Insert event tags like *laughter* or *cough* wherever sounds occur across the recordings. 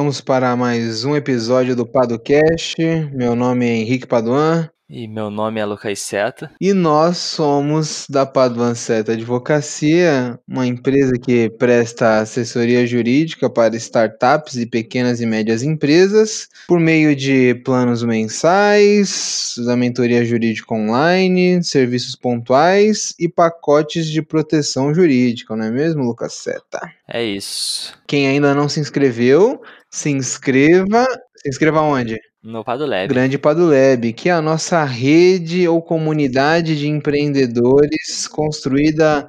Vamos para mais um episódio do Padocast. Meu nome é Henrique Paduan. E meu nome é Lucas Seta. E nós somos da Paduan Seta Advocacia, uma empresa que presta assessoria jurídica para startups e pequenas e médias empresas, por meio de planos mensais, da mentoria jurídica online, serviços pontuais e pacotes de proteção jurídica, não é mesmo, Lucas Seta? É isso. Quem ainda não se inscreveu, se inscreva. Se inscreva onde? No Padulab. Grande Padulab, que é a nossa rede ou comunidade de empreendedores construída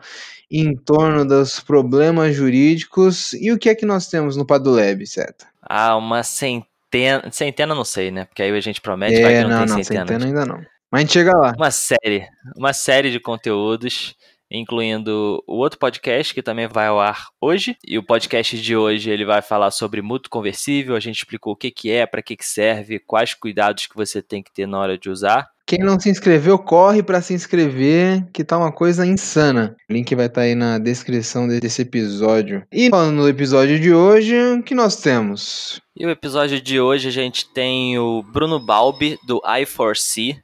em torno dos problemas jurídicos. E o que é que nós temos no Padulab, certo? Ah, uma centena. Centena não sei, né? Porque aí a gente promete, é, vai que não, não tem não, centena. centena ainda não. Mas a gente chega lá. Uma série. Uma série de conteúdos incluindo o outro podcast que também vai ao ar hoje. E o podcast de hoje ele vai falar sobre mútuo conversível. A gente explicou o que, que é, para que, que serve, quais cuidados que você tem que ter na hora de usar. Quem não se inscreveu, corre para se inscrever, que tá uma coisa insana. O link vai estar tá aí na descrição desse episódio. E falando no episódio de hoje, o que nós temos? E o episódio de hoje a gente tem o Bruno Balbi, do i4C.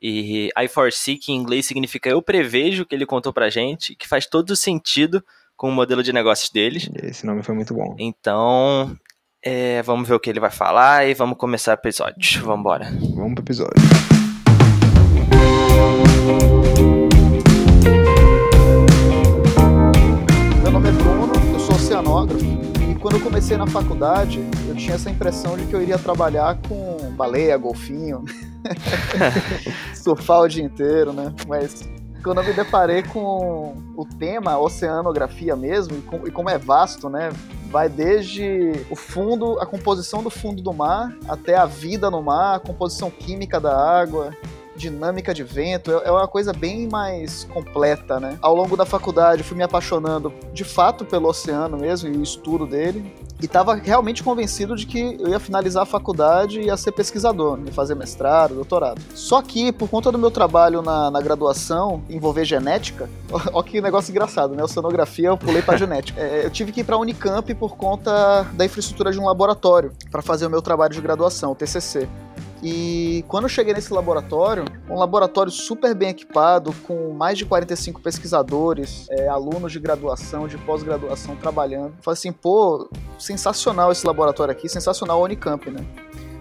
E I4C, que em inglês significa eu prevejo, que ele contou pra gente, que faz todo sentido com o modelo de negócios deles. Esse nome foi muito bom. Então, é, vamos ver o que ele vai falar e vamos começar o episódio. Vamos embora. Vamos pro episódio. Meu nome é Bruno, eu sou oceanógrafo e quando eu comecei na faculdade eu tinha essa impressão de que eu iria trabalhar com baleia, golfinho, *laughs* surfar o dia inteiro, né? Mas quando eu me deparei com o tema oceanografia mesmo, e, com, e como é vasto, né? Vai desde o fundo, a composição do fundo do mar, até a vida no mar, a composição química da água, dinâmica de vento, é, é uma coisa bem mais completa, né? Ao longo da faculdade, fui me apaixonando de fato pelo oceano mesmo e o estudo dele. E estava realmente convencido de que eu ia finalizar a faculdade e ia ser pesquisador, ia fazer mestrado, doutorado. Só que, por conta do meu trabalho na, na graduação, envolver genética, *laughs* ó, que negócio engraçado, né? Oceanografia, eu pulei para *laughs* genética. É, eu tive que ir para Unicamp por conta da infraestrutura de um laboratório para fazer o meu trabalho de graduação, o TCC. E quando eu cheguei nesse laboratório, um laboratório super bem equipado, com mais de 45 pesquisadores, é, alunos de graduação, de pós-graduação trabalhando. Falei assim, pô, sensacional esse laboratório aqui, sensacional a Unicamp, né?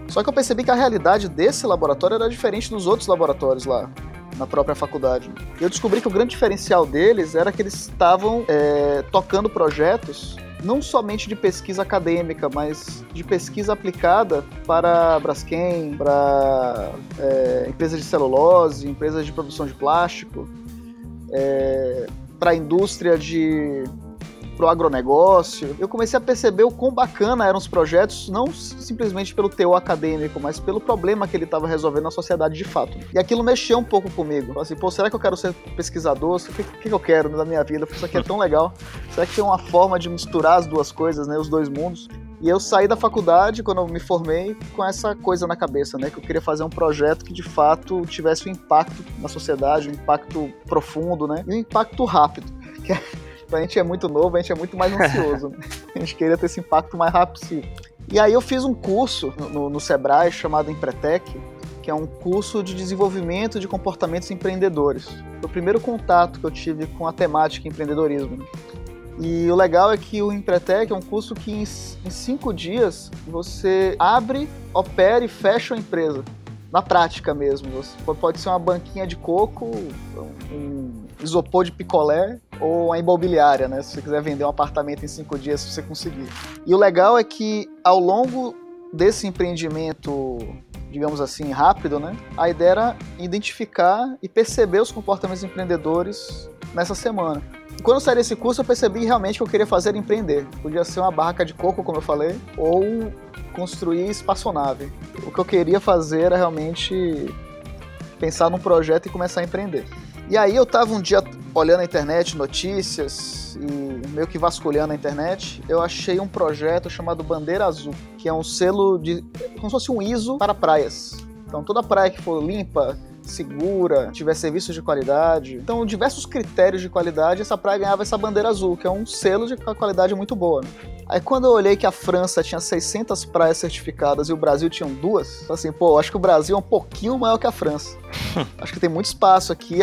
Só que eu percebi que a realidade desse laboratório era diferente dos outros laboratórios lá na própria faculdade. E eu descobri que o grande diferencial deles era que eles estavam é, tocando projetos não somente de pesquisa acadêmica, mas de pesquisa aplicada para Braskem, para é, empresas de celulose, empresas de produção de plástico, é, para a indústria de pro agronegócio, eu comecei a perceber o quão bacana eram os projetos, não simplesmente pelo teor acadêmico, mas pelo problema que ele estava resolvendo na sociedade de fato. E aquilo mexeu um pouco comigo. Falei assim, pô, será que eu quero ser pesquisador? O que, que, eu quero na minha vida? Isso aqui é tão legal. Será que tem uma forma de misturar as duas coisas, né, os dois mundos? E eu saí da faculdade, quando eu me formei, com essa coisa na cabeça, né? Que eu queria fazer um projeto que de fato tivesse um impacto na sociedade, um impacto profundo, né? E um impacto rápido. *laughs* Que é a gente é muito novo, a gente é muito mais ansioso. Né? *laughs* A gente queria ter esse impacto mais rápido possível. E aí eu fiz um curso no, no Sebrae chamado Empretec, que é um curso de desenvolvimento de comportamentos empreendedores. Foi o primeiro contato que eu tive com a temática empreendedorismo. E o legal é que o Empretec é um curso que em, em cinco dias você abre, opera e fecha a empresa. Na prática mesmo. Você pode ser uma banquinha de coco, um isopor de picolé ou a imobiliária, né? Se você quiser vender um apartamento em cinco dias, se você conseguir. E o legal é que ao longo desse empreendimento, digamos assim, rápido, né? A ideia era identificar e perceber os comportamentos empreendedores nessa semana. E quando eu saí desse curso, eu percebi realmente que eu queria fazer empreender. Podia ser uma barraca de coco, como eu falei, ou construir espaçonave. O que eu queria fazer era realmente pensar num projeto e começar a empreender. E aí eu tava um dia olhando a internet, notícias e meio que vasculhando a internet, eu achei um projeto chamado Bandeira Azul, que é um selo de como se fosse um ISO para praias. Então toda praia que for limpa, segura, tivesse serviços de qualidade. Então, diversos critérios de qualidade, essa praia ganhava essa bandeira azul, que é um selo de qualidade muito boa. Né? Aí quando eu olhei que a França tinha 600 praias certificadas e o Brasil tinha duas, assim, pô, acho que o Brasil é um pouquinho maior que a França. *laughs* acho que tem muito espaço aqui.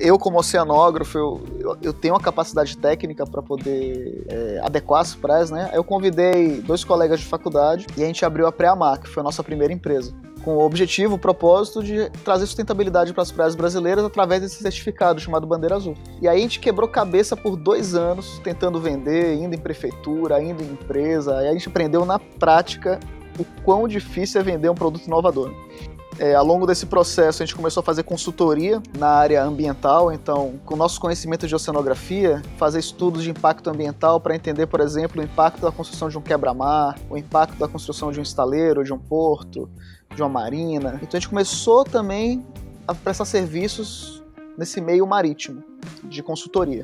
Eu, como oceanógrafo, eu, eu tenho a capacidade técnica para poder é, adequar as praias, né? Aí eu convidei dois colegas de faculdade e a gente abriu a Preamar, que foi a nossa primeira empresa com o objetivo, o propósito de trazer sustentabilidade para as praias brasileiras através desse certificado chamado Bandeira Azul. E aí a gente quebrou cabeça por dois anos tentando vender, indo em prefeitura, indo em empresa, aí a gente aprendeu na prática o quão difícil é vender um produto inovador. É, ao longo desse processo, a gente começou a fazer consultoria na área ambiental, então, com o nosso conhecimento de oceanografia, fazer estudos de impacto ambiental para entender, por exemplo, o impacto da construção de um quebra-mar, o impacto da construção de um estaleiro, de um porto, de uma marina. Então a gente começou também a prestar serviços nesse meio marítimo de consultoria.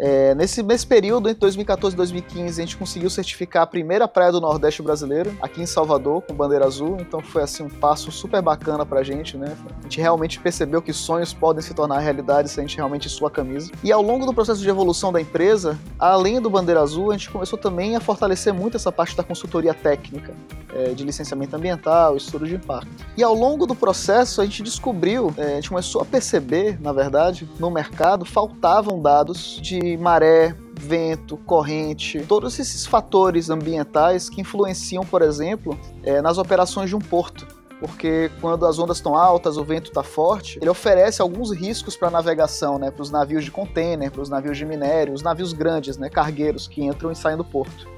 É, nesse, nesse período, entre 2014 e 2015, a gente conseguiu certificar a primeira praia do Nordeste brasileiro, aqui em Salvador, com bandeira azul. Então foi assim um passo super bacana pra gente, né? A gente realmente percebeu que sonhos podem se tornar realidade se a gente realmente sua camisa. E ao longo do processo de evolução da empresa, além do bandeira azul, a gente começou também a fortalecer muito essa parte da consultoria técnica, é, de licenciamento ambiental, estudo de impacto. E ao longo do processo, a gente descobriu, é, a gente começou a perceber, na verdade, no mercado, faltavam dados de maré, vento, corrente, todos esses fatores ambientais que influenciam, por exemplo, é, nas operações de um porto porque quando as ondas estão altas, o vento está forte, ele oferece alguns riscos para a navegação, né, para os navios de contêiner, para os navios de minério, os navios grandes, né, cargueiros que entram e saem do porto.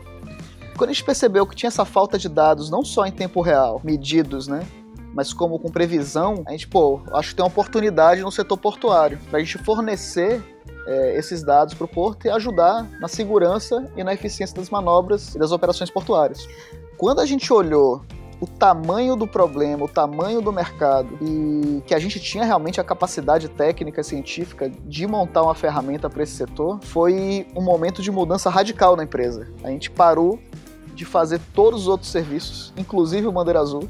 Quando a gente percebeu que tinha essa falta de dados, não só em tempo real, medidos, né, mas como com previsão, a gente, pô, acho que tem uma oportunidade no setor portuário para a gente fornecer é, esses dados para o porto e ajudar na segurança e na eficiência das manobras e das operações portuárias. Quando a gente olhou o tamanho do problema, o tamanho do mercado e que a gente tinha realmente a capacidade técnica e científica de montar uma ferramenta para esse setor, foi um momento de mudança radical na empresa. A gente parou de fazer todos os outros serviços, inclusive o Bandeira Azul,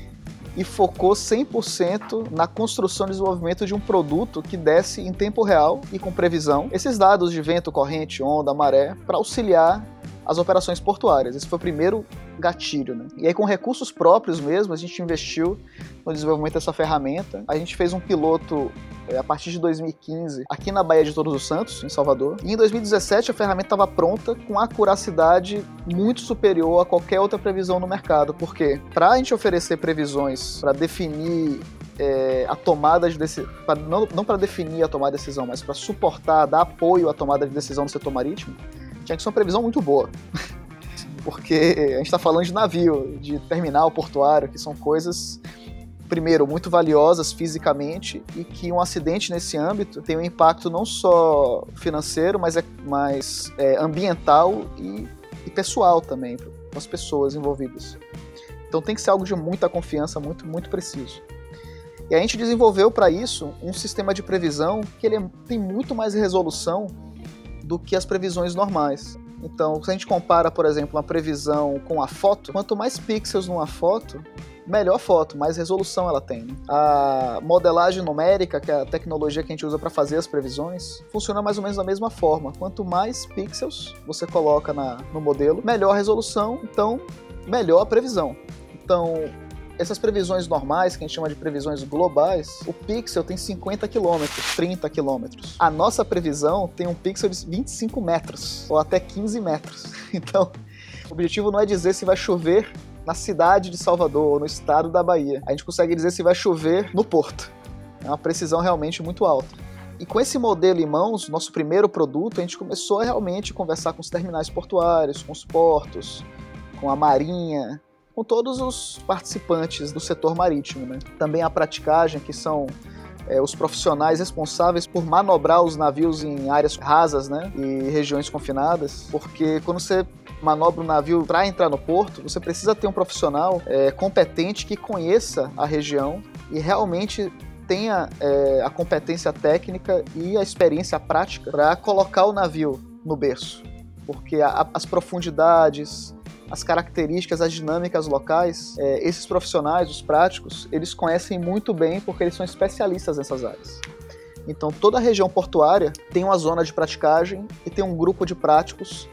e focou 100% na construção e desenvolvimento de um produto que desse em tempo real e com previsão esses dados de vento, corrente, onda, maré, para auxiliar as operações portuárias. Esse foi o primeiro gatilho, né? E aí com recursos próprios mesmo, a gente investiu no desenvolvimento dessa ferramenta. A gente fez um piloto é, a partir de 2015 aqui na Baía de Todos os Santos, em Salvador. E em 2017 a ferramenta estava pronta com acuracidade muito superior a qualquer outra previsão no mercado. Porque para a gente oferecer previsões para definir é, a tomada de decisão, não, não para definir a tomada de decisão, mas para suportar, dar apoio à tomada de decisão no setor marítimo, tinha que ser uma previsão muito boa. Porque a gente está falando de navio, de terminal portuário, que são coisas, primeiro, muito valiosas fisicamente e que um acidente nesse âmbito tem um impacto não só financeiro, mas, é, mas é, ambiental e, e pessoal também, para as pessoas envolvidas. Então tem que ser algo de muita confiança, muito, muito preciso. E a gente desenvolveu para isso um sistema de previsão que ele é, tem muito mais resolução do que as previsões normais. Então, se a gente compara, por exemplo, uma previsão com a foto, quanto mais pixels numa foto, melhor foto, mais resolução ela tem. A modelagem numérica, que é a tecnologia que a gente usa para fazer as previsões, funciona mais ou menos da mesma forma. Quanto mais pixels você coloca na, no modelo, melhor resolução, então melhor a previsão. Então, essas previsões normais, que a gente chama de previsões globais, o pixel tem 50 km, 30 km. A nossa previsão tem um pixel de 25 metros, ou até 15 metros. *laughs* Então, o objetivo não é dizer se vai chover na cidade de Salvador ou no estado da Bahia. A gente consegue dizer se vai chover no porto. É uma precisão realmente muito alta. E com esse modelo em mãos, nosso primeiro produto, a gente começou a realmente conversar com os terminais portuários, com os portos, com a marinha, com todos os participantes do setor marítimo. Né? Também a praticagem, que são é, os profissionais responsáveis por manobrar os navios em áreas rasas né, e regiões confinadas, porque quando você manobra um navio para entrar no porto, você precisa ter um profissional é, competente que conheça a região e realmente tenha é, a competência técnica e a experiência prática para colocar o navio no berço, porque a, as profundidades, as características, as dinâmicas locais, é, esses profissionais, os práticos, eles conhecem muito bem porque eles são especialistas nessas áreas. Então, toda a região portuária tem uma zona de praticagem e tem um grupo de práticos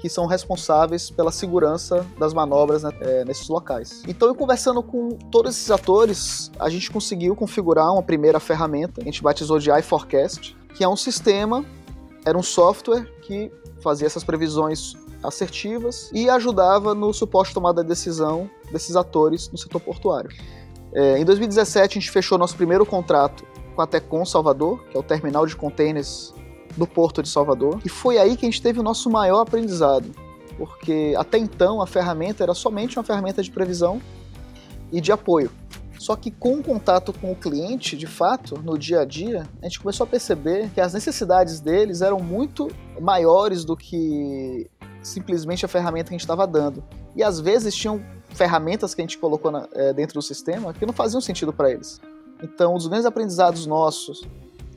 que são responsáveis pela segurança das manobras né, é, nesses locais. Então, eu conversando com todos esses atores, a gente conseguiu configurar uma primeira ferramenta, a gente batizou de iForecast, que é um sistema, era um software que fazia essas previsões assertivas e ajudava no suporte de tomada de decisão desses atores no setor portuário. É, em 2017, a gente fechou nosso primeiro contrato com a Tecon Salvador, que é o terminal de containers do Porto de Salvador, e foi aí que a gente teve o nosso maior aprendizado, porque até então a ferramenta era somente uma ferramenta de previsão e de apoio. Só que com o contato com o cliente, de fato, no dia a dia, a gente começou a perceber que as necessidades deles eram muito maiores do que simplesmente a ferramenta que a gente estava dando. E às vezes tinham ferramentas que a gente colocou na, é, dentro do sistema que não faziam sentido para eles. Então, um dos grandes aprendizados nossos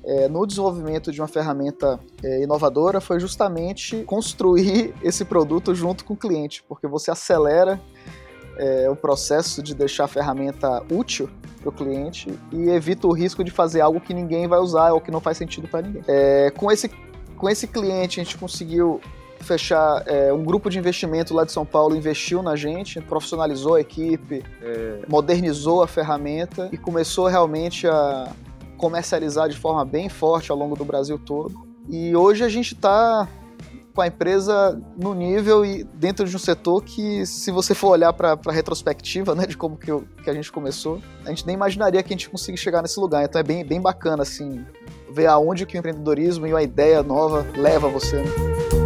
é, no desenvolvimento de uma ferramenta é, inovadora foi justamente construir *laughs* esse produto junto com o cliente, porque você acelera é, o processo de deixar a ferramenta útil para o cliente e evita o risco de fazer algo que ninguém vai usar ou que não faz sentido para ninguém. Com, esse, com esse cliente, a gente conseguiu fechar é, um grupo de investimento lá de São Paulo investiu na gente, profissionalizou a equipe, é. modernizou a ferramenta e começou realmente a comercializar de forma bem forte ao longo do Brasil todo. E hoje a gente está com a empresa no nível e dentro de um setor que, se você for olhar para a retrospectiva né, de como que, eu, que, a gente começou, a gente nem imaginaria que a gente conseguisse chegar nesse lugar. Então é bem, bem bacana assim ver aonde que o empreendedorismo e uma ideia nova leva você. Né?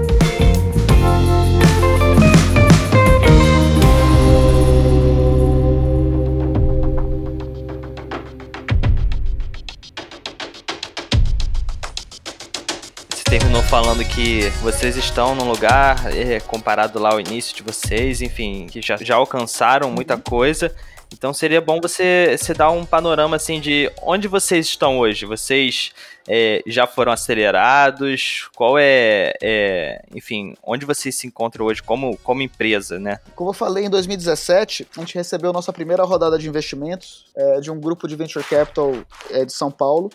Falando que vocês estão num lugar, é, comparado lá ao início de vocês, enfim, que já, já alcançaram muita coisa. Então seria bom você, você dar um panorama assim de onde vocês estão hoje. Vocês é, já foram acelerados? Qual é, é, enfim, onde vocês se encontram hoje como, como empresa, né? Como eu falei, em 2017 a gente recebeu nossa primeira rodada de investimentos é, de um grupo de venture capital é, de São Paulo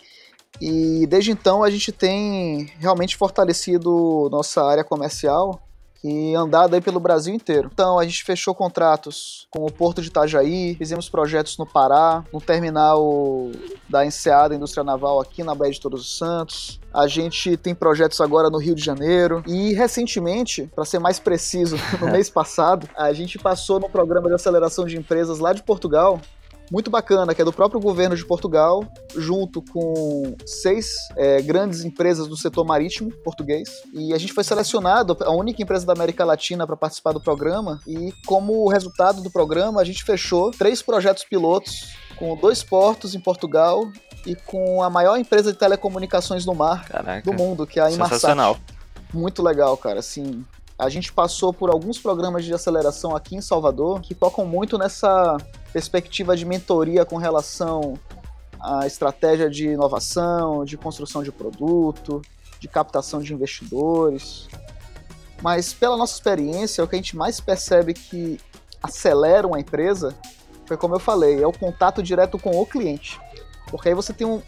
e desde então a gente tem realmente fortalecido nossa área comercial e andado aí pelo Brasil inteiro. Então a gente fechou contratos com o Porto de Itajaí, fizemos projetos no Pará, no terminal da Enseada Indústria Naval aqui na Baía de Todos os Santos. A gente tem projetos agora no Rio de Janeiro e recentemente, para ser mais preciso, *laughs* no *laughs* mês passado, a gente passou no programa de aceleração de empresas lá de Portugal muito bacana, que é do próprio governo de Portugal, junto com seis é, grandes empresas do setor marítimo português. E a gente foi selecionado, a única empresa da América Latina para participar do programa. E como resultado do programa, a gente fechou três projetos pilotos com dois portos em Portugal e com a maior empresa de telecomunicações no mar Caraca. do mundo, que é a Inmarsat. Sensacional. Muito legal, cara. Assim, a gente passou por alguns programas de aceleração aqui em Salvador que tocam muito nessa perspectiva de mentoria com relação à estratégia de inovação, de construção de produto, de captação de investidores. Mas pela nossa experiência, o que a gente mais percebe que acelera uma empresa foi como eu falei, é o contato direto com o cliente. Porque aí você tem um,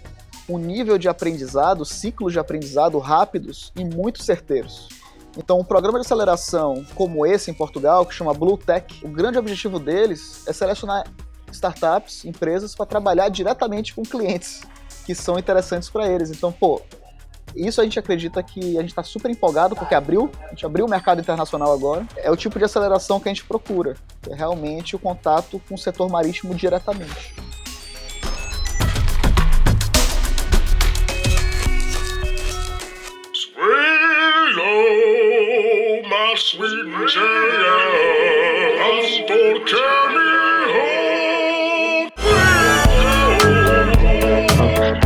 um nível de aprendizado, ciclos de aprendizado rápidos e muito certeiros. Então, um programa de aceleração como esse em Portugal, que chama Blue Tech, o grande objetivo deles é selecionar startups, empresas, para trabalhar diretamente com clientes que são interessantes para eles. Então, pô, isso a gente acredita que a gente está super empolgado porque abriu, a gente abriu o mercado internacional agora. É o tipo de aceleração que a gente procura, é realmente o contato com o setor marítimo diretamente.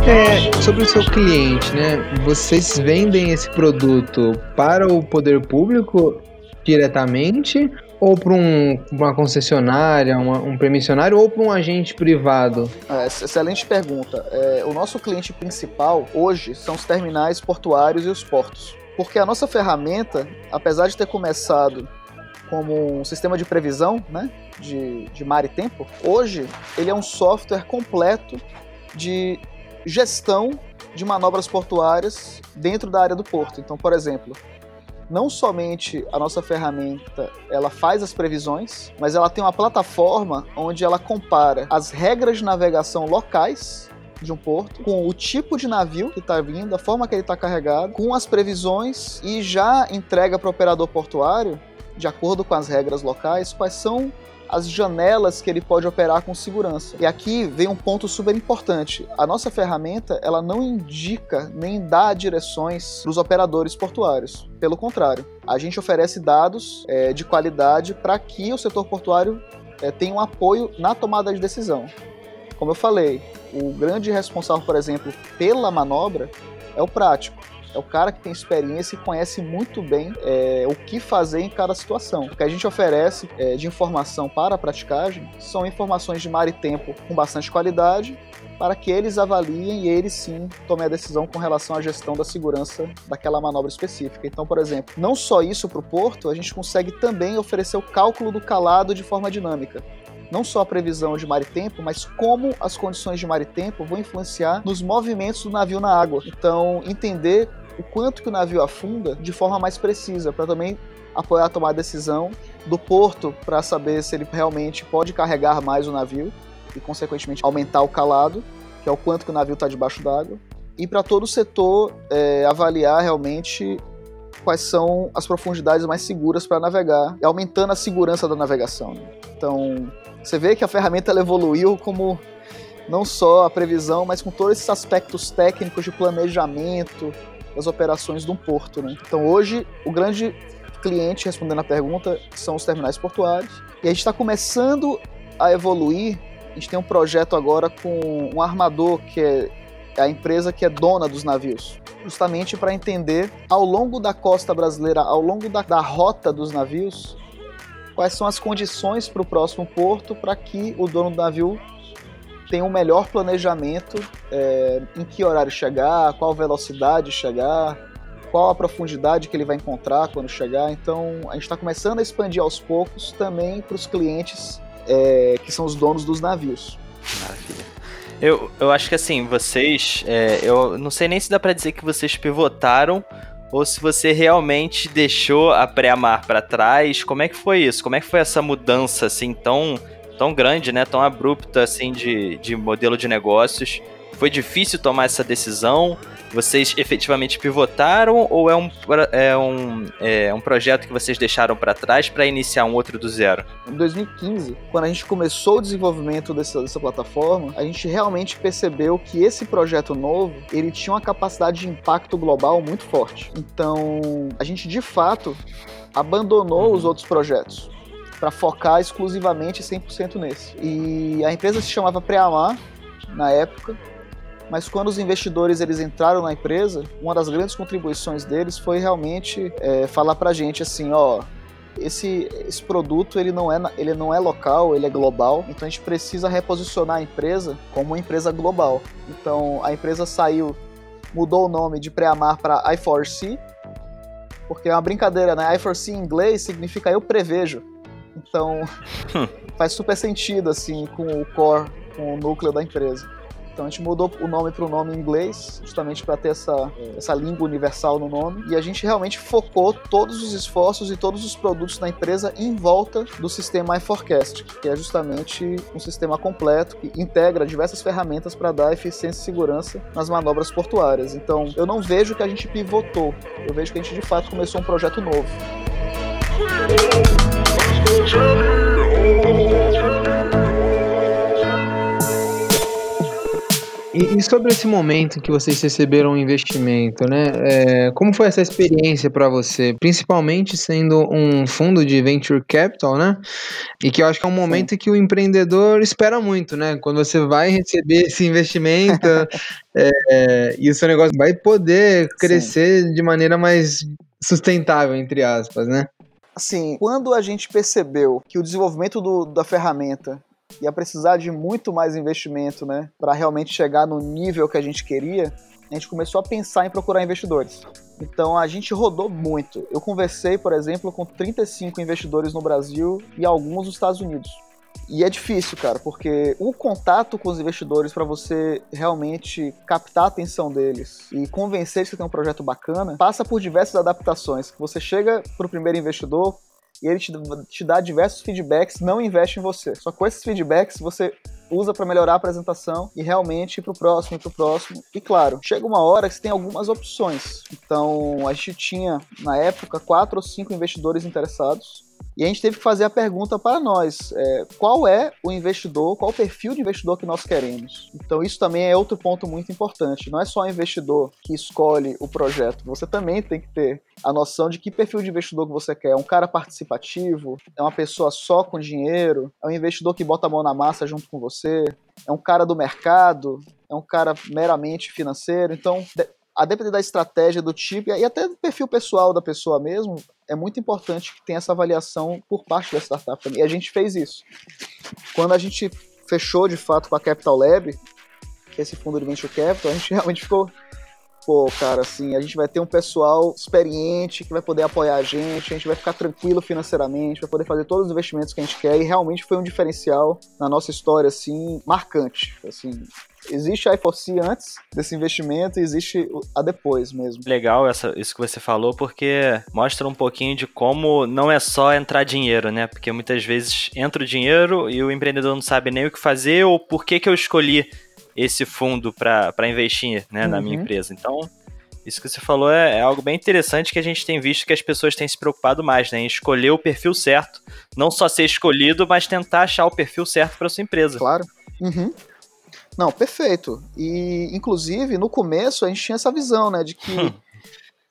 É, sobre o seu cliente, né? Vocês vendem esse produto para o poder público diretamente ou para um, uma concessionária, uma, um permissionário ou para um agente privado? É, excelente pergunta. É, o nosso cliente principal hoje são os terminais portuários e os portos. Porque a nossa ferramenta, apesar de ter começado como um sistema de previsão né, de, de mar e tempo, hoje ele é um software completo de gestão de manobras portuárias dentro da área do porto. Então, por exemplo, não somente a nossa ferramenta ela faz as previsões, mas ela tem uma plataforma onde ela compara as regras de navegação locais de um porto, com o tipo de navio que está vindo, a forma que ele está carregado, com as previsões e já entrega para o operador portuário, de acordo com as regras locais, quais são as janelas que ele pode operar com segurança. E aqui vem um ponto super importante. A nossa ferramenta, ela não indica nem dá direções para os operadores portuários. Pelo contrário, a gente oferece dados é, de qualidade para que o setor portuário é, tenha um apoio na tomada de decisão. Como eu falei, o grande responsável, por exemplo, pela manobra é o prático. É o cara que tem experiência e conhece muito bem é, o que fazer em cada situação. O que a gente oferece é, de informação para a praticagem são informações de mar e tempo com bastante qualidade para que eles avaliem e eles sim tomem a decisão com relação à gestão da segurança daquela manobra específica. Então, por exemplo, não só isso para o porto, a gente consegue também oferecer o cálculo do calado de forma dinâmica não só a previsão de mar e tempo, mas como as condições de mar e tempo vão influenciar nos movimentos do navio na água. Então, entender o quanto que o navio afunda de forma mais precisa, para também apoiar a tomar decisão do porto para saber se ele realmente pode carregar mais o navio e, consequentemente, aumentar o calado, que é o quanto que o navio está debaixo d'água, e para todo o setor é, avaliar realmente quais são as profundidades mais seguras para navegar, aumentando a segurança da navegação. Né? Então, você vê que a ferramenta evoluiu como não só a previsão, mas com todos esses aspectos técnicos de planejamento, das operações de um porto. Né? Então hoje o grande cliente, respondendo a pergunta, são os terminais portuários. E a gente está começando a evoluir. A gente tem um projeto agora com um armador que é a empresa que é dona dos navios, justamente para entender ao longo da costa brasileira, ao longo da, da rota dos navios, quais são as condições para o próximo porto para que o dono do navio tem um melhor planejamento é, em que horário chegar, qual velocidade chegar, qual a profundidade que ele vai encontrar quando chegar. Então a gente está começando a expandir aos poucos também para os clientes é, que são os donos dos navios. Maravilha. Eu, eu acho que assim, vocês. É, eu não sei nem se dá para dizer que vocês pivotaram ou se você realmente deixou a pré-amar para trás. Como é que foi isso? Como é que foi essa mudança assim tão tão grande, né, tão abrupta assim de, de modelo de negócios. Foi difícil tomar essa decisão? Vocês efetivamente pivotaram ou é um, é um, é um projeto que vocês deixaram para trás para iniciar um outro do zero? Em 2015, quando a gente começou o desenvolvimento dessa, dessa plataforma, a gente realmente percebeu que esse projeto novo ele tinha uma capacidade de impacto global muito forte. Então, a gente de fato abandonou os outros projetos para focar exclusivamente 100% nesse. E a empresa se chamava Preamar na época, mas quando os investidores eles entraram na empresa, uma das grandes contribuições deles foi realmente é, falar para a gente assim, ó, esse, esse produto ele não, é, ele não é local, ele é global, então a gente precisa reposicionar a empresa como uma empresa global. Então a empresa saiu, mudou o nome de Preamar para i4C, porque é uma brincadeira, né? i4C em inglês significa eu prevejo. Então, *laughs* faz super sentido, assim, com o core, com o núcleo da empresa. Então a gente mudou o nome para o nome em inglês, justamente para ter essa, essa língua universal no nome. E a gente realmente focou todos os esforços e todos os produtos da empresa em volta do sistema iForecast, que é justamente um sistema completo que integra diversas ferramentas para dar eficiência e segurança nas manobras portuárias. Então eu não vejo que a gente pivotou, eu vejo que a gente de fato começou um projeto novo. E, e, sobre esse momento que vocês receberam um investimento, né? É, como foi essa experiência para você? Principalmente sendo um fundo de venture capital, né? E que eu acho que é um momento que o empreendedor espera muito, né? Quando você vai receber esse investimento *laughs* é, e o seu negócio vai poder crescer Sim. de maneira mais sustentável, entre aspas, né? Assim, quando a gente percebeu que o desenvolvimento do, da ferramenta ia precisar de muito mais investimento, né, para realmente chegar no nível que a gente queria, a gente começou a pensar em procurar investidores. Então a gente rodou muito. Eu conversei, por exemplo, com 35 investidores no Brasil e alguns nos Estados Unidos. E é difícil, cara, porque o contato com os investidores para você realmente captar a atenção deles e convencer que tem um projeto bacana passa por diversas adaptações. Você chega para o primeiro investidor e ele te, te dá diversos feedbacks, não investe em você. Só com esses feedbacks você usa para melhorar a apresentação e realmente ir pro próximo, ir pro próximo. E claro, chega uma hora que você tem algumas opções. Então, a gente tinha, na época, quatro ou cinco investidores interessados. E a gente teve que fazer a pergunta para nós: é, qual é o investidor, qual o perfil de investidor que nós queremos? Então, isso também é outro ponto muito importante. Não é só o investidor que escolhe o projeto, você também tem que ter a noção de que perfil de investidor que você quer. É um cara participativo? É uma pessoa só com dinheiro? É um investidor que bota a mão na massa junto com você? É um cara do mercado? É um cara meramente financeiro? Então, a depender da estratégia do tipo e até do perfil pessoal da pessoa mesmo, é muito importante que tenha essa avaliação por parte da startup também. E a gente fez isso. Quando a gente fechou de fato com a Capital Lab, que é esse fundo de venture capital, a gente *laughs* realmente ficou pô, cara, assim, a gente vai ter um pessoal experiente que vai poder apoiar a gente, a gente vai ficar tranquilo financeiramente, vai poder fazer todos os investimentos que a gente quer e realmente foi um diferencial na nossa história, assim, marcante, assim, existe a IFOC antes desse investimento e existe a depois mesmo. Legal essa, isso que você falou, porque mostra um pouquinho de como não é só entrar dinheiro, né? Porque muitas vezes entra o dinheiro e o empreendedor não sabe nem o que fazer ou por que, que eu escolhi esse fundo para investir né, uhum. na minha uhum. empresa. Então, isso que você falou é, é, algo bem interessante que a gente tem visto que as pessoas têm se preocupado mais, né? Em escolher o perfil certo. Não só ser escolhido, mas tentar achar o perfil certo para sua empresa. Claro. Uhum. Não, perfeito. E, inclusive, no começo a gente tinha essa visão, né? De que. *laughs*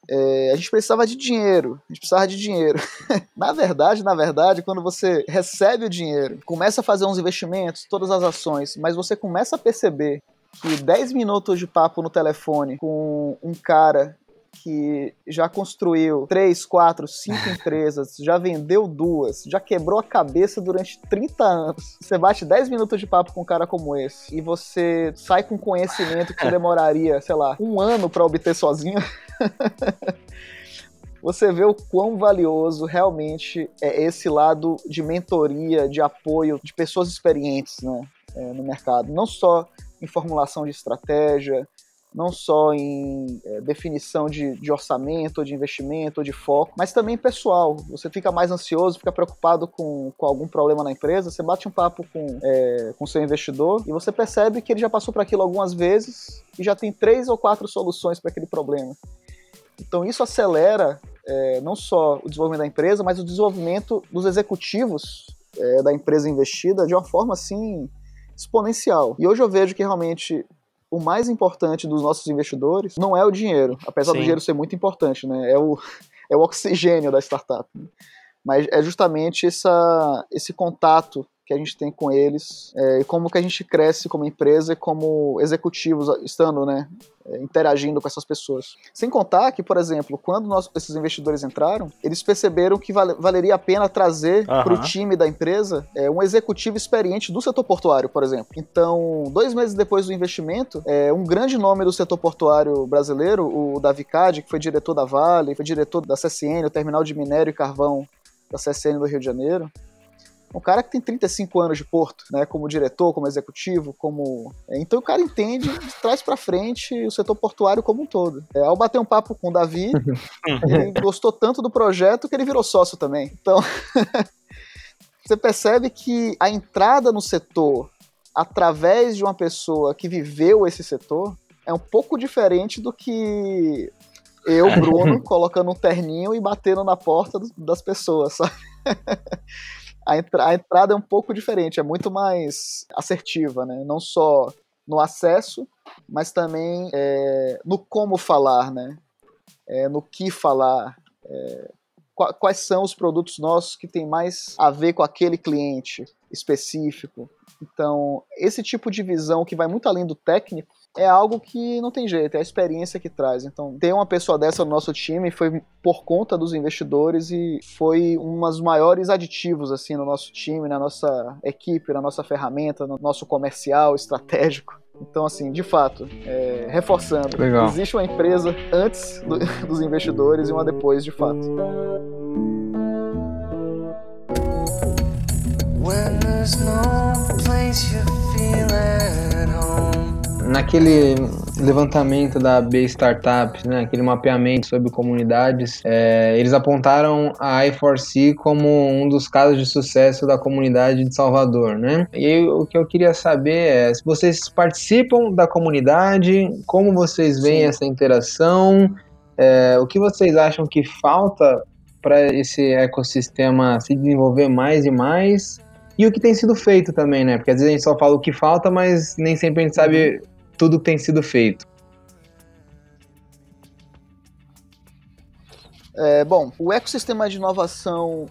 é, a gente precisava de dinheiro. A gente precisava de dinheiro. *laughs* na verdade, na verdade, quando você recebe o dinheiro, começa a fazer uns investimentos, todas as ações, mas você começa a perceber que 10 minutos de papo no telefone com um cara que já construiu três, quatro, cinco *laughs* empresas, já vendeu duas, já quebrou a cabeça durante 30 anos. Você bate 10 minutos de papo com um cara como esse e você sai com conhecimento que *laughs* demoraria, sei lá, um ano para obter sozinho. *laughs* você vê o quão valioso realmente é esse lado de mentoria, de apoio de pessoas experientes né, é, no mercado. Não só em formulação de estratégia, não só em é, definição de, de orçamento, de investimento, de foco, mas também pessoal. Você fica mais ansioso, fica preocupado com, com algum problema na empresa, você bate um papo com é, com seu investidor e você percebe que ele já passou por aquilo algumas vezes e já tem três ou quatro soluções para aquele problema. Então isso acelera é, não só o desenvolvimento da empresa, mas o desenvolvimento dos executivos é, da empresa investida de uma forma assim exponencial. E hoje eu vejo que realmente o mais importante dos nossos investidores não é o dinheiro, apesar Sim. do dinheiro ser muito importante, né? É o, *laughs* é o oxigênio da startup. Né? Mas é justamente essa, esse contato que a gente tem com eles é, e como que a gente cresce como empresa e como executivos estando, né, é, interagindo com essas pessoas. Sem contar que, por exemplo, quando nós, esses investidores entraram, eles perceberam que vale, valeria a pena trazer uhum. para o time da empresa é, um executivo experiente do setor portuário, por exemplo. Então, dois meses depois do investimento, é, um grande nome do setor portuário brasileiro, o Davi Cade, que foi diretor da Vale, foi diretor da CSN, o Terminal de Minério e Carvão da CSN do Rio de Janeiro, um cara que tem 35 anos de Porto, né, como diretor, como executivo, como... É, então o cara entende de trás para frente o setor portuário como um todo. É, ao bater um papo com o Davi, ele gostou tanto do projeto que ele virou sócio também. Então, *laughs* você percebe que a entrada no setor através de uma pessoa que viveu esse setor é um pouco diferente do que eu, *laughs* Bruno, colocando um terninho e batendo na porta das pessoas, sabe? *laughs* a, entra a entrada é um pouco diferente, é muito mais assertiva, né? Não só no acesso, mas também é, no como falar, né? É, no que falar. É, quais são os produtos nossos que tem mais a ver com aquele cliente específico. Então, esse tipo de visão que vai muito além do técnico é algo que não tem jeito, é a experiência que traz. Então, ter uma pessoa dessa no nosso time foi por conta dos investidores e foi um dos maiores aditivos assim no nosso time, na nossa equipe, na nossa ferramenta, no nosso comercial estratégico. Então, assim, de fato, é, reforçando, Legal. existe uma empresa antes do, *laughs* dos investidores e uma depois, de fato. When there's no place you feel at home. Naquele levantamento da B Startups, né, aquele mapeamento sobre comunidades, é, eles apontaram a i4C como um dos casos de sucesso da comunidade de Salvador, né? E aí, o que eu queria saber é se vocês participam da comunidade, como vocês veem Sim. essa interação, é, o que vocês acham que falta para esse ecossistema se desenvolver mais e mais e o que tem sido feito também, né? Porque às vezes a gente só fala o que falta, mas nem sempre a gente sabe tudo que tem sido feito. É, bom, o ecossistema de inovação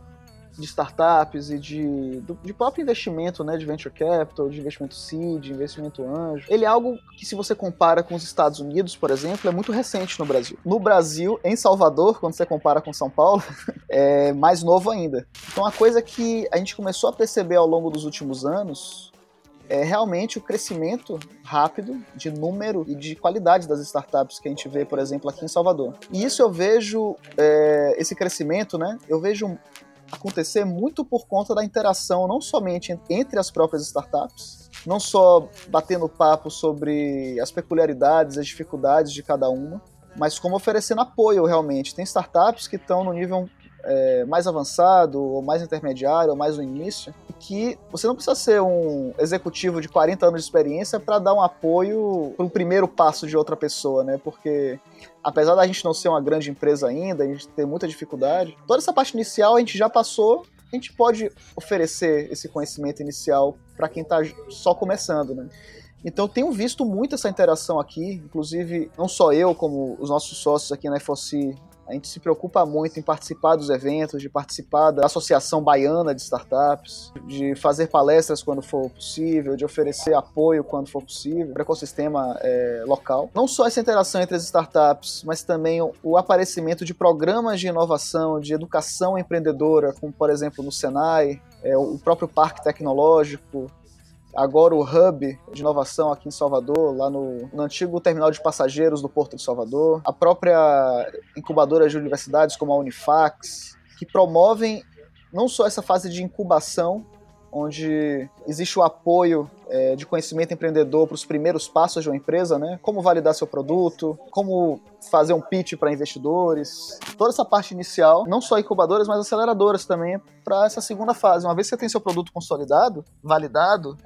de startups e de, do, de próprio investimento, né, de venture capital, de investimento seed, de investimento anjo, ele é algo que se você compara com os Estados Unidos, por exemplo, é muito recente no Brasil. No Brasil, em Salvador, quando você compara com São Paulo, *laughs* é mais novo ainda. Então a coisa que a gente começou a perceber ao longo dos últimos anos é realmente o crescimento rápido de número e de qualidade das startups que a gente vê, por exemplo, aqui em Salvador. E isso eu vejo, é, esse crescimento, né? Eu vejo acontecer muito por conta da interação não somente entre as próprias startups, não só batendo papo sobre as peculiaridades, as dificuldades de cada uma, mas como oferecendo apoio realmente. Tem startups que estão no nível é, mais avançado, ou mais intermediário, ou mais no início, que você não precisa ser um executivo de 40 anos de experiência para dar um apoio para o primeiro passo de outra pessoa, né? Porque apesar da gente não ser uma grande empresa ainda, a gente ter muita dificuldade, toda essa parte inicial a gente já passou, a gente pode oferecer esse conhecimento inicial para quem está só começando, né? Então tenho visto muito essa interação aqui, inclusive não só eu, como os nossos sócios aqui na FOC, a gente se preocupa muito em participar dos eventos, de participar da Associação Baiana de Startups, de fazer palestras quando for possível, de oferecer apoio quando for possível para o ecossistema é, local. Não só essa interação entre as startups, mas também o, aparecimento de programas de inovação, de educação empreendedora, como por exemplo no Senai, é, o próprio Parque Tecnológico, agora o hub de inovação aqui em Salvador, lá no, no, antigo terminal de passageiros do Porto de Salvador, a própria incubadora de universidades como a Unifax, que promovem não só essa fase de incubação, onde existe o apoio é, de conhecimento empreendedor para os primeiros passos de uma empresa, né? Como validar seu produto, como fazer um pitch para investidores, toda essa parte inicial, não só incubadoras, mas aceleradoras também, para essa segunda fase. Uma vez que você tem seu produto consolidado, validado,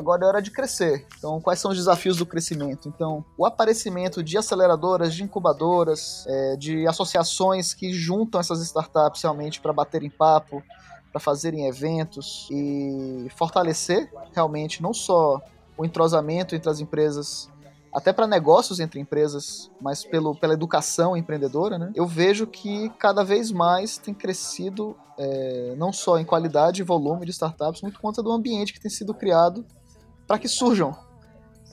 agora é hora de crescer. Então, quais são os desafios do crescimento? Então, o aparecimento de aceleradoras, de incubadoras, é, de associações que juntam essas startups realmente para baterem papo, para fazerem eventos e fortalecer realmente não só o entrosamento entre as empresas, até para negócios entre empresas, mas pelo, pela educação empreendedora, né? Eu vejo que cada vez mais tem crescido é, não só em qualidade e volume de startups, muito conta do ambiente que tem sido criado para que surjam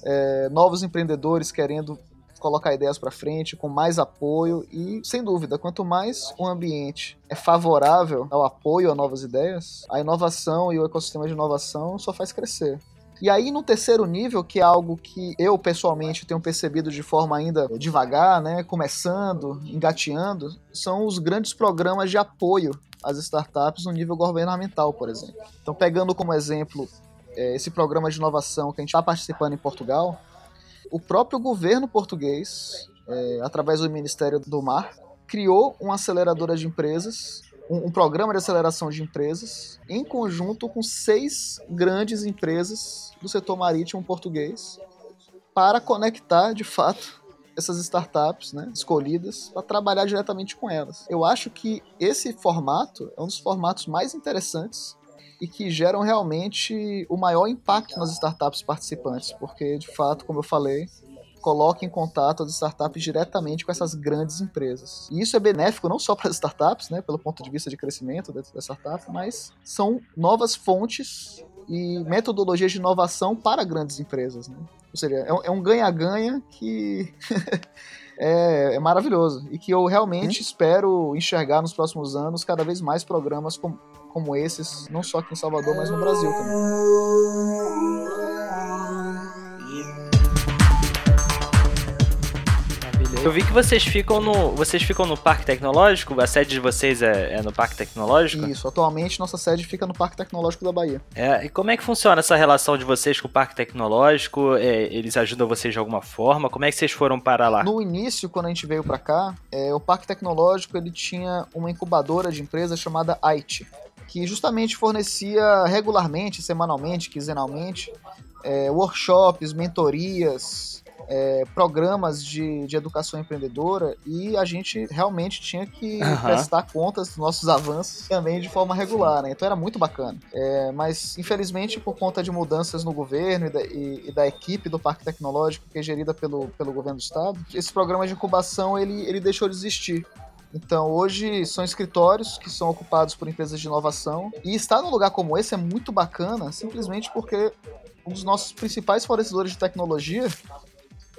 é, novos empreendedores querendo colocar ideias para frente com mais apoio e sem dúvida quanto mais o ambiente é favorável ao apoio a novas ideias a inovação e o ecossistema de inovação só faz crescer. E aí no terceiro nível que é algo que eu pessoalmente tenho percebido de forma ainda devagar né começando engateando são os grandes programas de apoio às startups no nível governamental por exemplo. Então pegando como exemplo esse programa de inovação que a gente está participando em Portugal, o próprio governo português, é, através do Ministério do Mar, criou uma aceleradora de empresas, um, um, programa de aceleração de empresas, em conjunto com seis grandes empresas do setor marítimo português, para conectar, de fato, essas startups né, escolhidas para trabalhar diretamente com elas. Eu acho que esse formato é um dos formatos mais interessantes e que geram realmente o maior impacto nas startups participantes, porque de fato, como eu falei, coloca em contato as startups diretamente com essas grandes empresas. E isso é benéfico não só para as startups, né, pelo ponto de vista de crescimento da startup, mas são novas fontes e metodologias de inovação para grandes empresas. Né? Ou seja, é um ganha-ganha que *laughs* é, é, maravilhoso e que eu realmente hum? espero enxergar nos próximos anos cada vez mais programas como como esses, não só aqui em Salvador, mas no Brasil também. Eu vi que vocês ficam no. Vocês ficam no Parque Tecnológico? A sede de vocês é, é, no Parque Tecnológico? Isso, atualmente nossa sede fica no Parque Tecnológico da Bahia. É, e como é que funciona essa relação de vocês com o Parque Tecnológico? É, eles ajudam vocês de alguma forma? Como é que vocês foram para lá? No início, quando a gente veio para cá, é, o Parque Tecnológico ele tinha uma incubadora de empresas chamada IT que justamente fornecia regularmente, semanalmente, quinzenalmente, é, workshops, mentorias, é, programas de, de educação empreendedora e a gente realmente tinha que Aham. prestar contas dos nossos avanços também de forma regular, né? Então era muito bacana. É, mas, infelizmente, por conta de mudanças no governo e da, e- e da equipe do Parque Tecnológico, que é gerida pelo, pelo governo do estado, esse programa de incubação ele, ele deixou de existir. Então, hoje são escritórios que são ocupados por empresas de inovação. E estar num lugar como esse é muito bacana, simplesmente porque um dos nossos principais fornecedores de tecnologia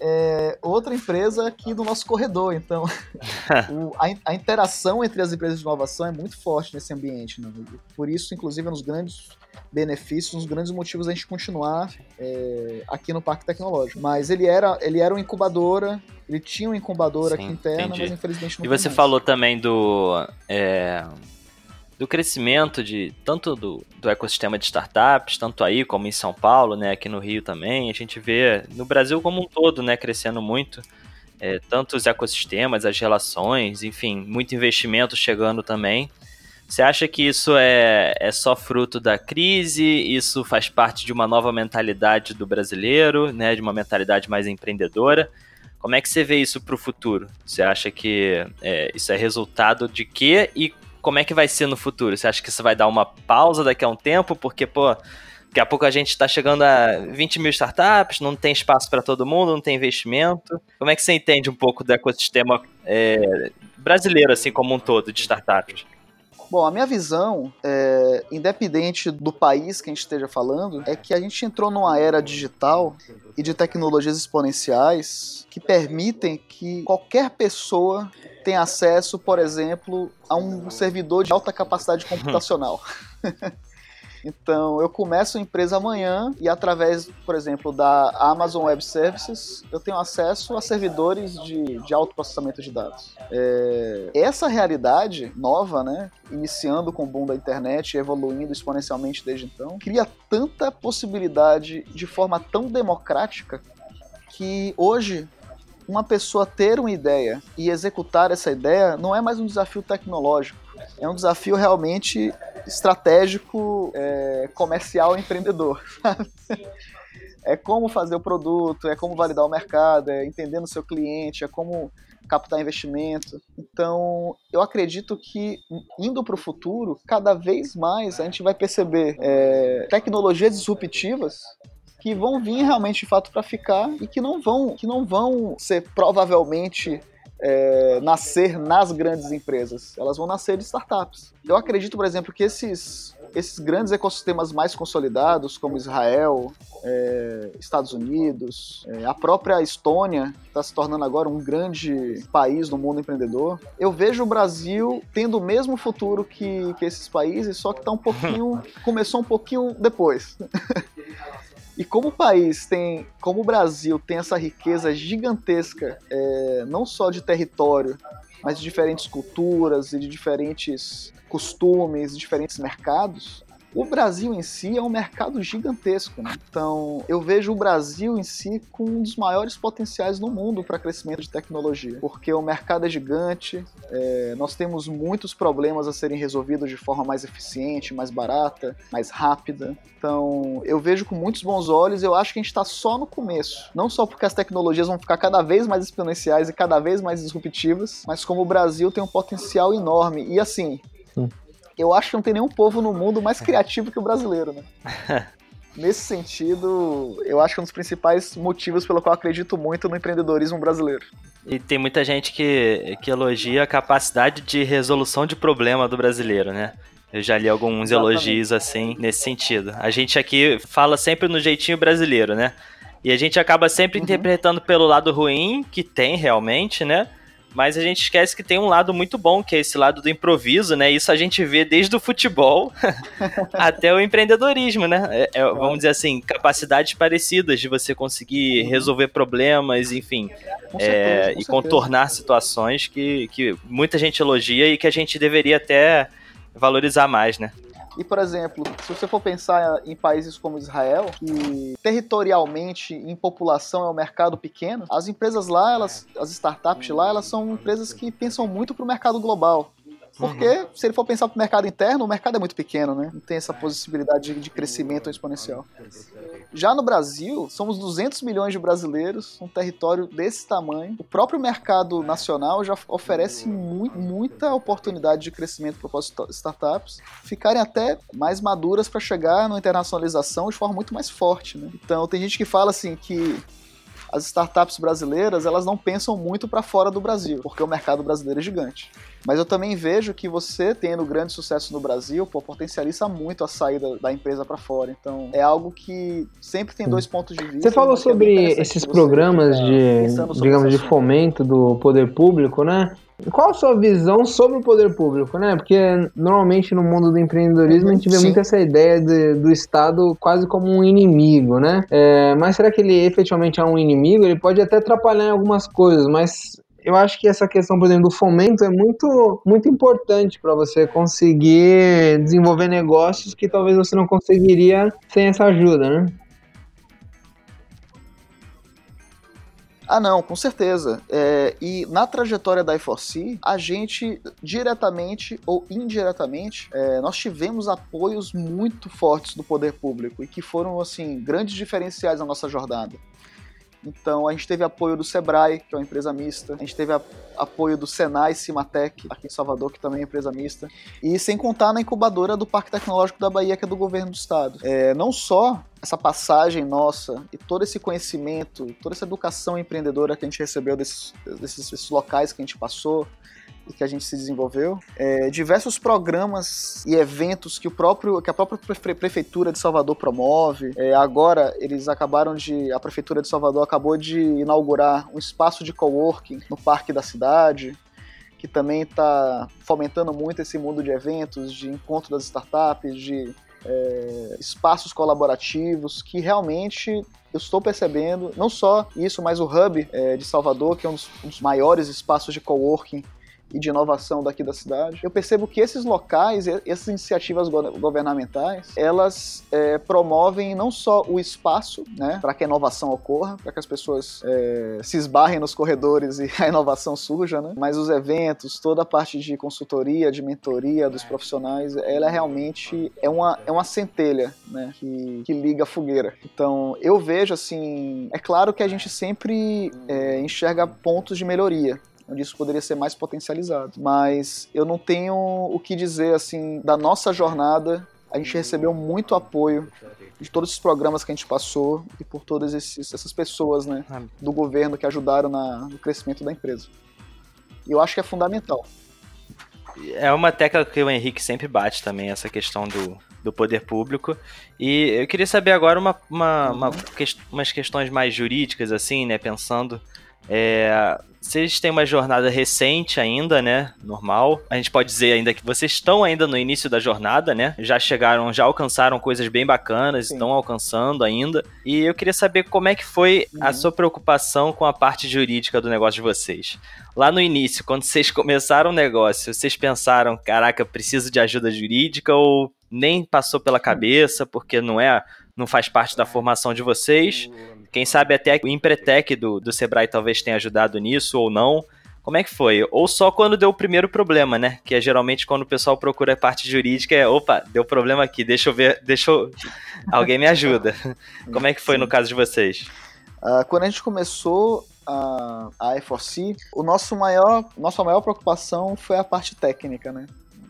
é outra empresa aqui do nosso corredor. Então, *laughs* o- a, a interação entre as empresas de inovação é muito forte nesse ambiente. Né? Por isso, inclusive, é um dos grandes benefícios, um dos grandes motivos da gente continuar é, aqui no Parque Tecnológico. Mas ele era, ele era uma incubadora, ele tinha uma incubadora Sim, aqui interna, entendi. mas infelizmente não E você mais. falou também do. é, do crescimento de tanto do, do ecossistema de startups, tanto aí como em São Paulo, né, aqui no Rio também, a gente vê no Brasil como um todo, né, crescendo muito, é, tanto os ecossistemas, as relações, enfim, muito investimento chegando também. Você acha que isso é, é só fruto da crise? Isso faz parte de uma nova mentalidade do brasileiro, né, de uma mentalidade mais empreendedora? Como é que você vê isso para o futuro? Você acha que é, isso é resultado de quê e como é que vai ser no futuro? Você acha que isso vai dar uma pausa daqui a um tempo? Porque, pô, daqui a pouco a gente está chegando a 20 mil startups, não tem espaço para todo mundo, não tem investimento. Como é que você entende um pouco do ecossistema é, brasileiro, assim como um todo, de startups? Bom, a minha visão, é, independente do país que a gente esteja falando, é que a gente entrou numa era digital e de tecnologias exponenciais que permitem que qualquer pessoa tenha acesso, por exemplo, a um servidor de alta capacidade *laughs* computacional. *laughs* Então, eu começo a empresa amanhã e através, por exemplo, da Amazon Web Services, eu tenho acesso a servidores de, de alto processamento de dados. É, essa realidade nova, né, iniciando com o boom da internet e evoluindo exponencialmente desde então, cria tanta possibilidade de forma tão democrática que hoje uma pessoa ter uma ideia e executar essa ideia não é mais um desafio tecnológico, é um desafio realmente estratégico, é, comercial empreendedor. *laughs* sabe? É como fazer o produto, é como validar o mercado, é entendendo o seu cliente, é como captar investimento. Então, eu acredito que indo para o futuro, cada vez mais a gente vai perceber é, tecnologias disruptivas que vão vir realmente de fato para ficar e que não vão, que não vão ser provavelmente é, nascer nas grandes empresas. Elas vão nascer de startups. Eu acredito, por exemplo, que esses, esses grandes ecossistemas mais consolidados, como Israel, é, Estados Unidos, é, a própria Estônia, que está se tornando agora um grande país no mundo empreendedor, eu vejo o Brasil tendo o mesmo futuro que, que esses países, só que tá um pouquinho. *laughs* começou um pouquinho depois. *laughs* E como o país tem, como o Brasil tem essa riqueza gigantesca, é, não só de território, mas de diferentes culturas e de diferentes costumes, diferentes mercados, o Brasil em si é um mercado gigantesco. Né? Então, eu vejo o Brasil em si com um dos maiores potenciais no mundo para crescimento de tecnologia, porque o mercado é gigante, é, nós temos muitos problemas a serem resolvidos de forma mais eficiente, mais barata, mais rápida. Então, eu vejo com muitos bons olhos, eu acho que a gente está só no começo. Não só porque as tecnologias vão ficar cada vez mais exponenciais e cada vez mais disruptivas, mas como o Brasil tem um potencial enorme. E assim, eu acho que não tem nenhum povo no mundo mais criativo que o brasileiro, né? *laughs* Nesse sentido, eu acho que é um dos principais motivos pelo qual eu acredito muito no empreendedorismo brasileiro. E tem muita gente que, que elogia a capacidade de resolução de problema do brasileiro, né? Eu já li alguns Exatamente. elogios assim nesse sentido. A gente aqui fala sempre no jeitinho brasileiro, né? E a gente acaba sempre Uhum. interpretando pelo lado ruim, que tem realmente, né? Mas a gente esquece que tem um lado muito bom, que é esse lado do improviso, né? Isso a gente vê desde o futebol *laughs* até o empreendedorismo, né? É- é, vamos dizer assim, capacidades parecidas de você conseguir resolver problemas, enfim. Com certeza, é, com e contornar situações que, que muita gente elogia e que a gente deveria até valorizar mais, né? E, por exemplo, se você for pensar em países como Israel, que territorialmente, em população, é um mercado pequeno, as empresas lá, elas, as startups lá, elas são empresas que pensam muito para o mercado global. Porque, uhum. se ele for pensar para o mercado interno, o mercado é muito pequeno, né? Não tem essa possibilidade de, de crescimento exponencial. Já no Brasil, somos 200 milhões de brasileiros, um território desse tamanho. O próprio mercado nacional já oferece mu muita oportunidade de crescimento para as startups ficarem até mais maduras para chegar na internacionalização de forma muito mais forte, né? Então, tem gente que fala assim que as startups brasileiras elas não pensam muito para fora do Brasil, porque o mercado brasileiro é gigante. Mas eu também vejo que você tendo grande sucesso no Brasil, pô, potencializa muito a saída da empresa para fora. Então, é algo que sempre tem dois pontos de vista. Você falou sobre esses programas de, digamos, de fomento do poder público, né? Qual a sua visão sobre o poder público, né? Porque normalmente no mundo do empreendedorismo a gente vê Sim. muito essa ideia de, do Estado quase como um inimigo, né? É, mas será que ele efetivamente é um inimigo? Ele pode até atrapalhar em algumas coisas, mas eu acho que essa questão, por exemplo, do fomento é muito, muito importante para você conseguir desenvolver negócios que talvez você não conseguiria sem essa ajuda, né? Ah, não, com certeza. É, e na trajetória da I4C, a gente, diretamente ou indiretamente, é, nós tivemos apoios muito fortes do poder público e que foram, assim, grandes diferenciais na nossa jornada. Então a gente teve apoio do Sebrae, que é uma empresa mista. A gente teve a, apoio do Senai Cimatec, aqui em Salvador, que também é empresa mista. E sem contar na incubadora do Parque Tecnológico da Bahia, que é do governo do estado. É, não só essa passagem nossa e todo esse conhecimento, toda essa educação empreendedora que a gente recebeu desses, desses, desses locais que a gente passou, que a gente se desenvolveu, é, diversos programas e eventos que o próprio que a própria prefeitura de Salvador promove. É, agora eles acabaram de a prefeitura de Salvador acabou de inaugurar um espaço de coworking no parque da cidade que também está fomentando muito esse mundo de eventos, de encontro das startups, de é, espaços colaborativos que realmente eu estou percebendo, não só isso, mas o Hub é, de Salvador, que é um dos, um dos maiores espaços de coworking e de inovação daqui da cidade. Eu percebo que esses locais, essas iniciativas governamentais, elas é, promovem não só o espaço, né, para que a inovação ocorra, para que as pessoas é, se esbarrem nos corredores e *laughs* a inovação surja, né, mas os eventos, toda a parte de consultoria, de mentoria dos profissionais, ela é realmente é uma, é uma centelha, né, que, que liga a fogueira. Então, eu vejo assim, é claro que a gente sempre é, enxerga pontos de melhoria, onde isso poderia ser mais potencializado. Mas eu não tenho o que dizer assim da nossa jornada. A gente recebeu muito apoio de todos os programas que a gente passou e por todas esses, essas pessoas né, ah. do governo que ajudaram na, no crescimento da empresa. E eu acho que é fundamental. É uma tecla que o Henrique sempre bate também, essa questão do, do poder público. E eu queria saber agora uma, uma, uma, umas questões mais jurídicas, assim, né? Pensando é, vocês têm uma jornada recente ainda, né? Normal. A gente pode dizer ainda que vocês estão ainda no início da jornada, né? Já chegaram, já alcançaram coisas bem bacanas, Sim. estão alcançando ainda. E eu queria saber como é que foi uhum. a sua preocupação com a parte jurídica do negócio de vocês. Lá no início, quando vocês começaram o negócio, vocês pensaram, caraca, preciso de ajuda jurídica ou nem passou pela cabeça porque não é, não faz parte da formação de vocês? Quem sabe até o Empretec do, do Sebrae talvez tenha ajudado nisso ou não. Como é que foi? Ou só quando deu o primeiro problema, né? Que é geralmente quando o pessoal procura a parte jurídica, é opa, deu problema aqui, deixa eu ver, deixa eu... *laughs* Alguém me ajuda. *laughs* Como é que foi no caso de vocês? Uh, quando a gente começou a, a E4C, o nosso maior, nossa maior preocupação foi a parte técnica, né?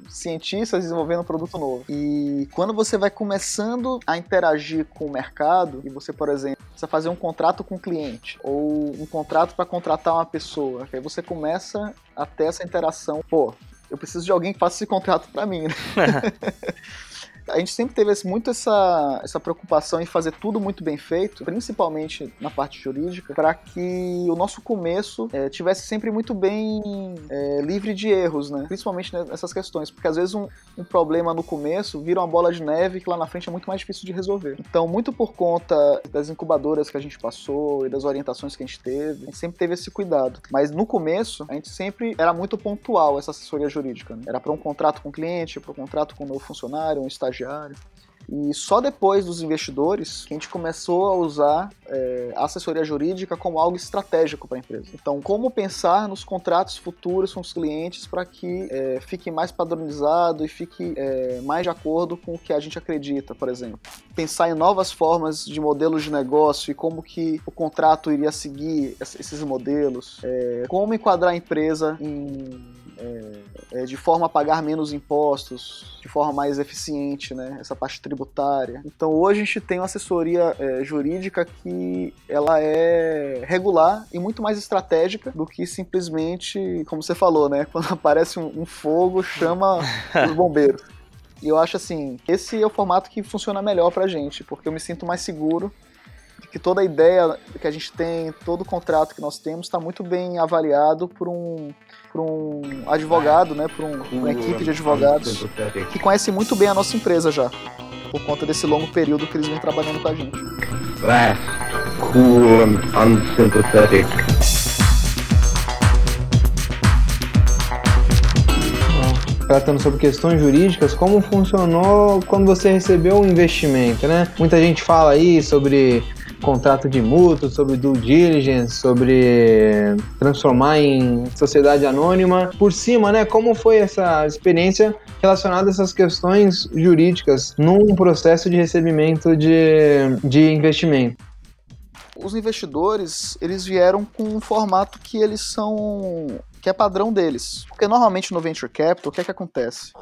Cientistas desenvolvendo um produto novo. E quando você vai começando a interagir com o mercado, e você, por exemplo, precisa fazer um contrato com o cliente, ou um contrato para contratar uma pessoa, aí você começa a ter essa interação, pô, eu preciso de alguém que faça esse contrato para mim, né? *laughs* A gente sempre teve muito essa, essa preocupação em fazer tudo muito bem feito, principalmente na parte jurídica, para que o nosso começo é, tivesse sempre muito bem é, livre de erros, né? Principalmente nessas questões, porque às vezes um, um problema no começo vira uma bola de neve que lá na frente é muito mais difícil de resolver. Então, muito por conta das incubadoras que a gente passou e das orientações que a gente teve, a gente sempre teve esse cuidado. Mas no começo, a gente sempre era muito pontual essa assessoria jurídica. Né? Era para um contrato com o cliente, para um contrato com um novo funcionário, um estagiário. E só depois dos investidores que a gente começou a usar é, a assessoria jurídica como algo estratégico para a empresa. Então, como pensar nos contratos futuros com os clientes para que é, fique mais padronizado e fique é, mais de acordo com o que a gente acredita, por exemplo. Pensar em novas formas de modelos de negócio e como que o contrato iria seguir esses modelos. É, como enquadrar a empresa em é, é, de forma a pagar menos impostos, de forma mais eficiente, né? Essa parte tributária. Então hoje a gente tem uma assessoria é, jurídica que ela é regular e muito mais estratégica do que simplesmente, como você falou, né? *laughs* Quando aparece um, um fogo, chama os bombeiros. E eu acho assim, esse é o formato que funciona melhor pra gente, porque eu me sinto mais seguro de que toda a ideia que a gente tem, todo o contrato que nós temos está muito bem avaliado por um por um advogado, né, por, um, uma equipe de advogados que conhece muito bem a nossa empresa já, por conta desse longo período que eles vêm trabalhando com a gente. Fast, cool and unsympathetic. tratando sobre questões jurídicas, como funcionou quando você recebeu o um investimento, né? Muita gente fala aí sobre contrato de mútuo, sobre due diligence, sobre transformar em sociedade anônima. Por cima, né, como foi essa experiência relacionada a essas questões jurídicas num processo de recebimento de, de investimento? Os investidores, eles vieram com um formato que eles são que é padrão deles. Porque normalmente no venture capital, o que é que acontece?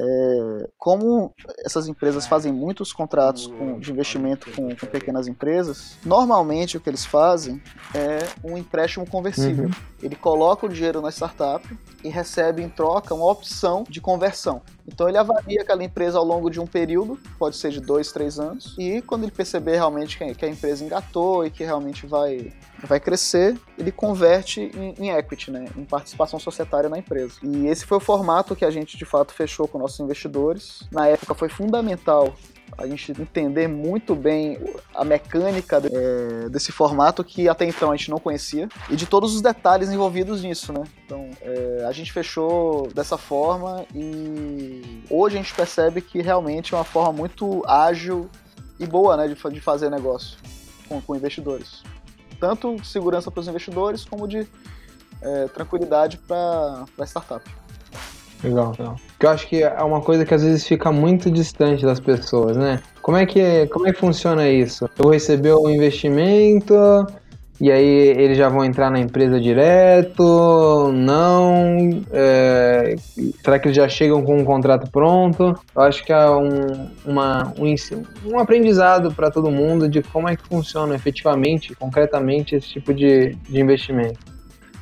É, como essas empresas fazem muitos contratos com, de investimento com, com, pequenas empresas, normalmente o que eles fazem é um empréstimo conversível. Uhum. Ele coloca o dinheiro na startup e recebe em troca uma opção de conversão. Então ele avalia aquela empresa ao longo de um período, pode ser de dois, três anos, e quando ele perceber realmente que a empresa engatou e que realmente vai, vai crescer, ele converte em, em equity, né, em participação societária na empresa. E esse foi o formato que a gente de fato fechou com nossos investidores. Na época foi fundamental a gente entender muito bem a mecânica de, é, desse formato que até então a gente não conhecia e de todos os detalhes envolvidos nisso, né? Então é, a gente fechou dessa forma e hoje a gente percebe que realmente é uma forma muito ágil e boa, né, de, de fazer negócio com, com investidores. Tanto segurança para os investidores como de é, tranquilidade para a startup. Legal, legal. Porque eu acho que é uma coisa que às vezes fica muito distante das pessoas, né? Como é que, como é que funciona isso? Eu vou receber o investimento e aí eles já vão entrar na empresa direto? Não? É, será que eles já chegam com um contrato pronto? Eu acho que é um, uma, um, um aprendizado para todo mundo de como é que funciona efetivamente, concretamente, esse tipo de, de investimento.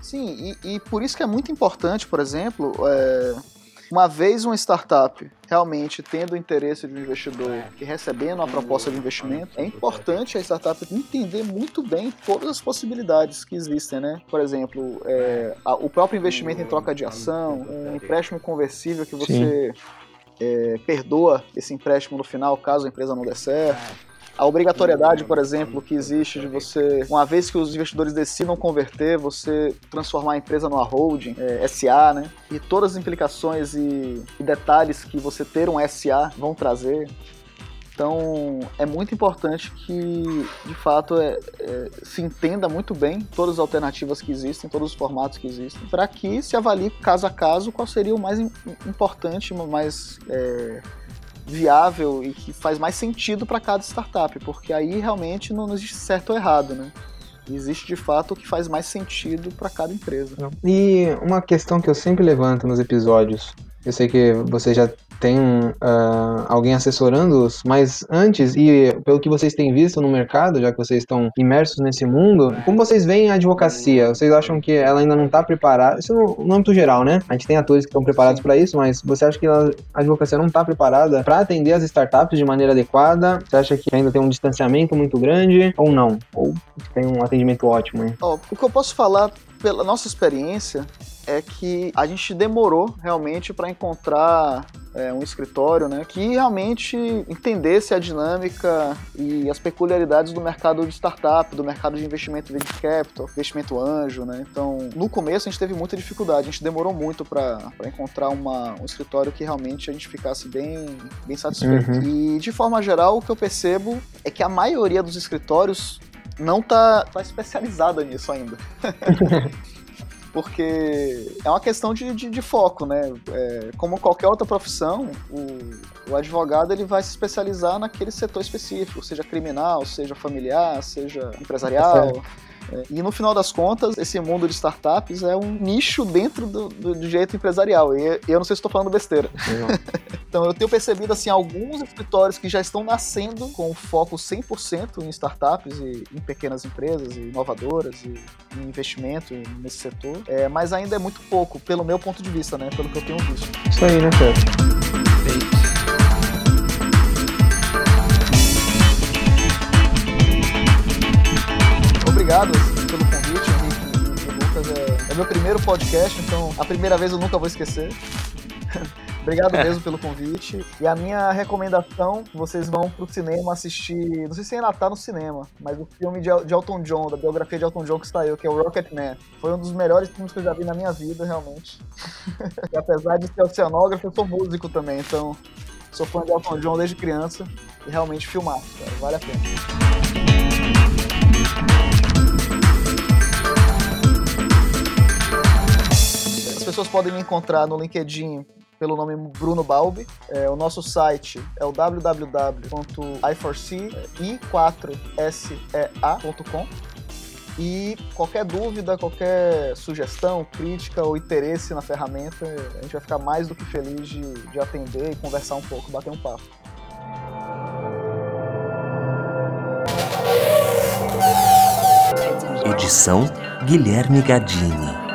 Sim, e, e, por isso que é muito importante, por exemplo, é, uma vez uma startup realmente tendo o interesse de um investidor e recebendo uma proposta de investimento, é importante a startup entender muito bem todas as possibilidades que existem, né? Por exemplo, é, a, o próprio investimento em troca de ação, um empréstimo conversível que você é, perdoa esse empréstimo no final caso a empresa não dê certo a obrigatoriedade, por exemplo, que existe de você, uma vez que os investidores decidam converter, você transformar a empresa numa holding, é, SA, né? E todas as implicações e, e detalhes que você ter um SA vão trazer. Então, é muito importante que, de fato, é, é, se entenda muito bem todas as alternativas que existem, todos os formatos que existem, para que se avalie caso a caso qual seria o mais importante, mais é, viável e que faz mais sentido para cada startup, porque aí realmente não existe certo ou errado, né? Existe de fato o que faz mais sentido para cada empresa. E uma questão que eu sempre levanto nos episódios, eu sei que você já tem uh, alguém assessorando-os, mas antes, e pelo que vocês têm visto no mercado, já que vocês estão imersos nesse mundo, como vocês veem a advocacia? Vocês acham que ela ainda não está preparada? Isso no, no âmbito geral, né? A gente tem atores que estão preparados para isso, mas você acha que a advocacia não está preparada para atender as startups de maneira adequada? Você acha que ainda tem um distanciamento muito grande ou não? Ou tem um atendimento ótimo? Hein? Oh, o que eu posso falar pela nossa experiência é que a gente demorou realmente para encontrar é, um escritório né, que realmente entendesse a dinâmica e as peculiaridades do mercado de startup, do mercado de investimento venture capital, investimento anjo. Né? Então, no começo a gente teve muita dificuldade, a gente demorou muito para encontrar uma, um escritório que realmente a gente ficasse bem, bem satisfeito. Uhum. E, de forma geral, o que eu percebo é que a maioria dos escritórios não tá, tá especializada nisso ainda. *laughs* Porque é uma questão de, de, de foco, né? É, como qualquer outra profissão, o, o advogado ele vai se especializar naquele setor específico, seja criminal, seja familiar, seja empresarial. É, e no final das contas, esse mundo de startups é um nicho dentro do, do, do jeito empresarial. E eu não sei se estou falando besteira. *laughs* então eu tenho percebido assim alguns escritórios que já estão nascendo com foco 100% em startups e em pequenas empresas e inovadoras e em investimento nesse setor. É, mas ainda é muito pouco, pelo meu ponto de vista, né? Pelo que eu tenho visto. Isso aí, né, Pedro? Obrigado pelo convite, Henrique e Lucas. É, é meu primeiro podcast, então a primeira vez eu nunca vou esquecer. *laughs* Obrigado mesmo pelo convite. E a minha recomendação, vocês vão pro cinema assistir, não sei se ainda tá no cinema, mas o filme de, de Elton John, da biografia de Elton John que saiu, que é o Rocket Man. Foi um dos melhores filmes que eu já vi na minha vida, realmente. *laughs* e apesar de ser oceanógrafo, eu sou músico também, então sou fã de Elton John desde criança e realmente filmar, cara, vale a pena. Pessoas podem me encontrar no LinkedIn pelo nome Bruno Balbi. É, o nosso site é o www.i4sea.com. E qualquer dúvida, qualquer sugestão, crítica ou interesse na ferramenta, a gente vai ficar mais do que feliz de, de atender e conversar um pouco, bater um papo. Edição Guilherme Gadini.